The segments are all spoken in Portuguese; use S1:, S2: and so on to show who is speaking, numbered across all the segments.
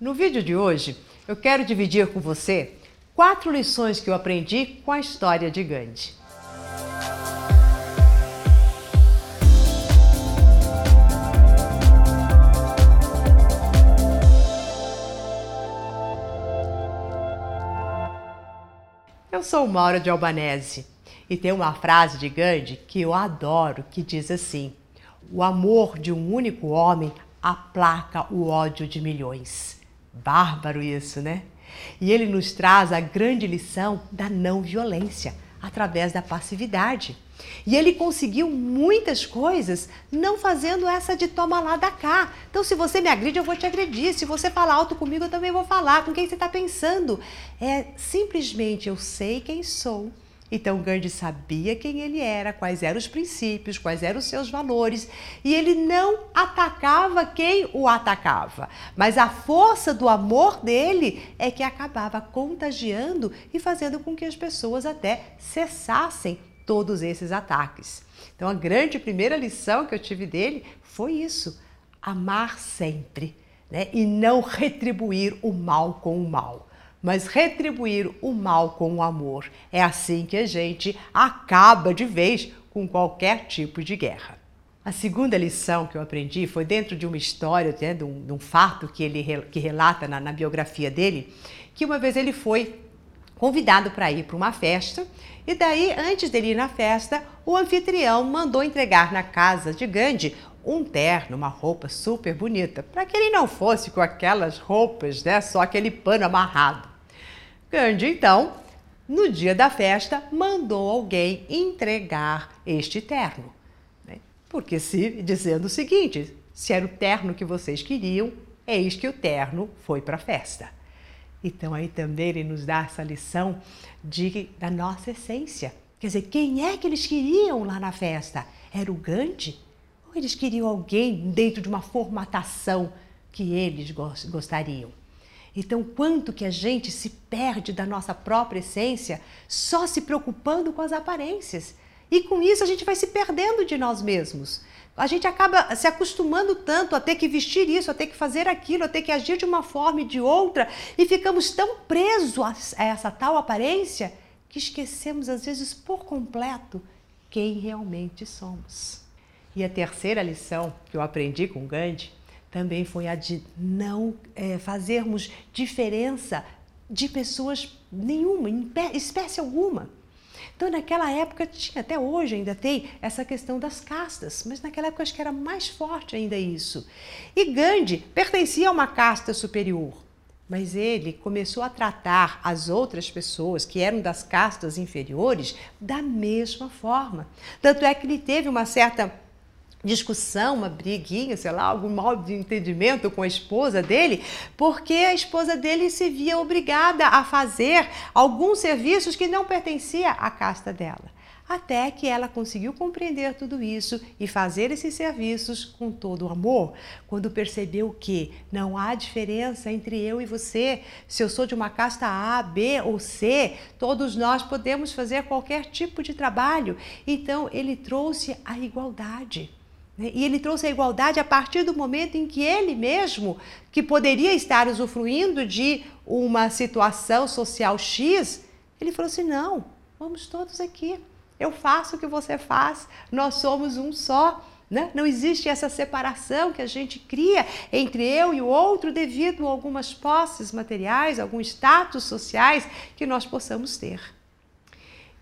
S1: No vídeo de hoje, eu quero dividir com você quatro lições que eu aprendi com a história de Gandhi. Eu sou Maura de Albanese e tem uma frase de Gandhi que eu adoro que diz assim: O amor de um único homem aplaca o ódio de milhões. Bárbaro isso, né? E ele nos traz a grande lição da não violência através da passividade. E ele conseguiu muitas coisas não fazendo essa de toma lá da cá. Então, se você me agride, eu vou te agredir. Se você falar alto comigo, eu também vou falar. Com quem você está pensando? É simplesmente eu sei quem sou então Gandhi sabia quem ele era, quais eram os princípios, quais eram os seus valores, e ele não atacava quem o atacava, mas a força do amor dele é que acabava contagiando e fazendo com que as pessoas até cessassem todos esses ataques. Então a grande primeira lição que eu tive dele foi isso: amar sempre, né? E não retribuir o mal com o mal mas retribuir o mal com o amor. É assim que a gente acaba de vez com qualquer tipo de guerra. A segunda lição que eu aprendi foi dentro de uma história, né, de, um, de, um, fato que ele que relata na, na biografia dele, que uma vez ele foi convidado para ir para uma festa e daí, antes dele ir na festa, o anfitrião mandou entregar na casa de Gandhi um terno, uma roupa super bonita, para que ele não fosse com aquelas roupas, né, só aquele pano amarrado. Gandhi, então, no dia da festa, mandou alguém entregar este terno. Né? Porque se dizendo o seguinte: se era o terno que vocês queriam, eis que o terno foi para a festa. Então aí também ele nos dá essa lição de, da nossa essência. Quer dizer, quem é que eles queriam lá na festa? Era o Gandhi? Ou eles queriam alguém dentro de uma formatação que eles gostariam? Então, quanto que a gente se perde da nossa própria essência só se preocupando com as aparências. E com isso a gente vai se perdendo de nós mesmos. A gente acaba se acostumando tanto a ter que vestir isso, a ter que fazer aquilo, a ter que agir de uma forma e de outra, e ficamos tão presos a essa tal aparência que esquecemos, às vezes, por completo quem realmente somos. E a terceira lição que eu aprendi com Gandhi também foi a de não é, fazermos diferença de pessoas nenhuma, espécie alguma. Então, naquela época tinha, até hoje ainda tem essa questão das castas, mas naquela época acho que era mais forte ainda isso. E Gandhi pertencia a uma casta superior, mas ele começou a tratar as outras pessoas que eram das castas inferiores da mesma forma. Tanto é que ele teve uma certa discussão, uma briguinha, sei lá, algum mal de entendimento com a esposa dele, porque a esposa dele se via obrigada a fazer alguns serviços que não pertencia à casta dela. Até que ela conseguiu compreender tudo isso e fazer esses serviços com todo o amor, quando percebeu que não há diferença entre eu e você. Se eu sou de uma casta A, B ou C, todos nós podemos fazer qualquer tipo de trabalho. Então, ele trouxe a igualdade. Né? E ele trouxe a igualdade a partir do momento em que ele mesmo, que poderia estar usufruindo de uma situação social X, ele falou assim: não, vamos todos aqui. Eu faço o que você faz, nós somos um só. Né? Não existe essa separação que a gente cria entre eu e o outro devido a algumas posses materiais, alguns status sociais que nós possamos ter.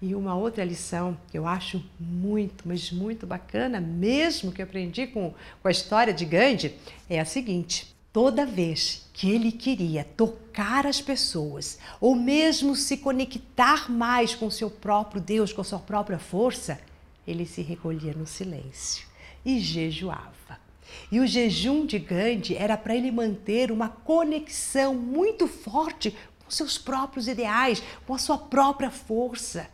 S1: E uma outra lição que eu acho muito, mas muito bacana, mesmo que aprendi com, com a história de Gandhi, é a seguinte: toda vez que ele queria tocar as pessoas, ou mesmo se conectar mais com seu próprio Deus, com sua própria força, ele se recolhia no silêncio e jejuava. E o jejum de Gandhi era para ele manter uma conexão muito forte com seus próprios ideais, com a sua própria força.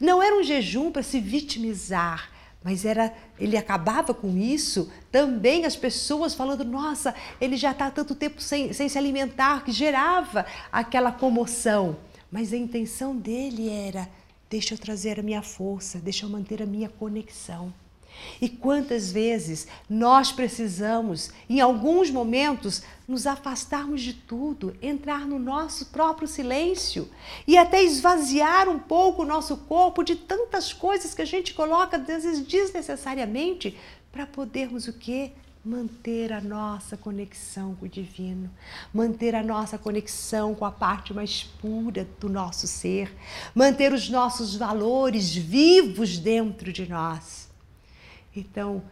S1: Não era um jejum para se vitimizar, mas era ele acabava com isso também as pessoas falando nossa ele já está tanto tempo sem, sem se alimentar que gerava aquela comoção. Mas a intenção dele era deixa eu trazer a minha força deixa eu manter a minha conexão E quantas vezes nós precisamos, em alguns momentos, nos afastarmos de tudo, entrar no nosso próprio silêncio e até esvaziar um pouco o nosso corpo de tantas coisas que a gente coloca, às vezes desnecessariamente, para podermos o quê? Manter a nossa conexão com o divino, manter a nossa conexão com a parte mais pura do nosso ser, manter os nossos valores vivos dentro de nós. Então,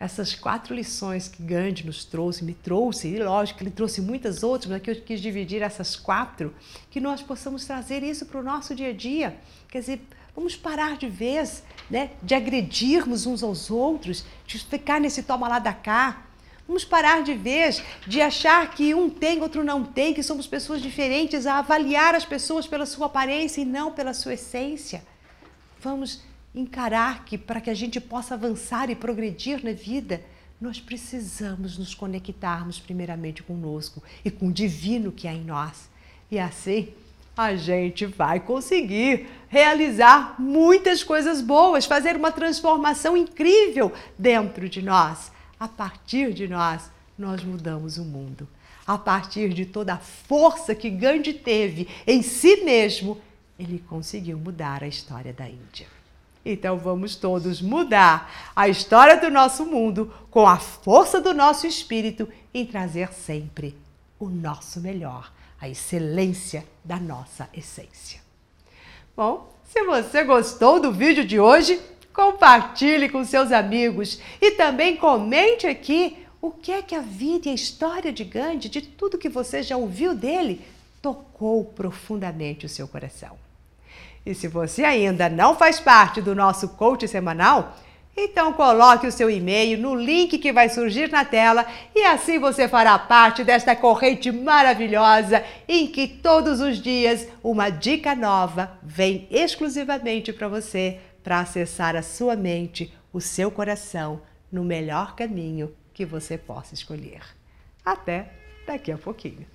S1: essas quatro lições que Gandhi nos trouxe, me trouxe, e lógico ele trouxe muitas outras, mas que eu quis dividir essas quatro, que nós possamos trazer isso para o nosso dia a dia. Quer dizer, vamos parar de vez né, de agredirmos uns aos outros, de ficar nesse toma lá da cá. Vamos parar de vez de achar que um tem, outro não tem, que somos pessoas diferentes, a avaliar as pessoas pela sua aparência e não pela sua essência. Vamos encarar que para que a gente possa avançar e progredir na vida, nós precisamos nos conectarmos primeiramente conosco e com o divino que há em nós. E assim a gente vai conseguir realizar muitas coisas boas, fazer uma transformação incrível dentro de nós. A partir de nós, nós mudamos o mundo. A partir de toda a força que Gandhi teve em si mesmo, ele conseguiu mudar a história da Índia. Então vamos todos mudar a história do nosso mundo com a força do nosso espírito em trazer sempre o nosso melhor, a excelência da nossa essência. Bom, se você gostou do vídeo de hoje, compartilhe com seus amigos e também comente aqui o que é que a vida e a história de Gandhi, de tudo que você já ouviu dele, tocou profundamente o seu coração. E se você ainda não faz parte do nosso coach semanal, então coloque o seu e-mail no link que vai surgir na tela e assim você fará parte desta corrente maravilhosa em que todos os dias uma dica nova vem exclusivamente para você para acessar a sua mente, o seu coração no melhor caminho que você possa escolher. Até daqui a pouquinho.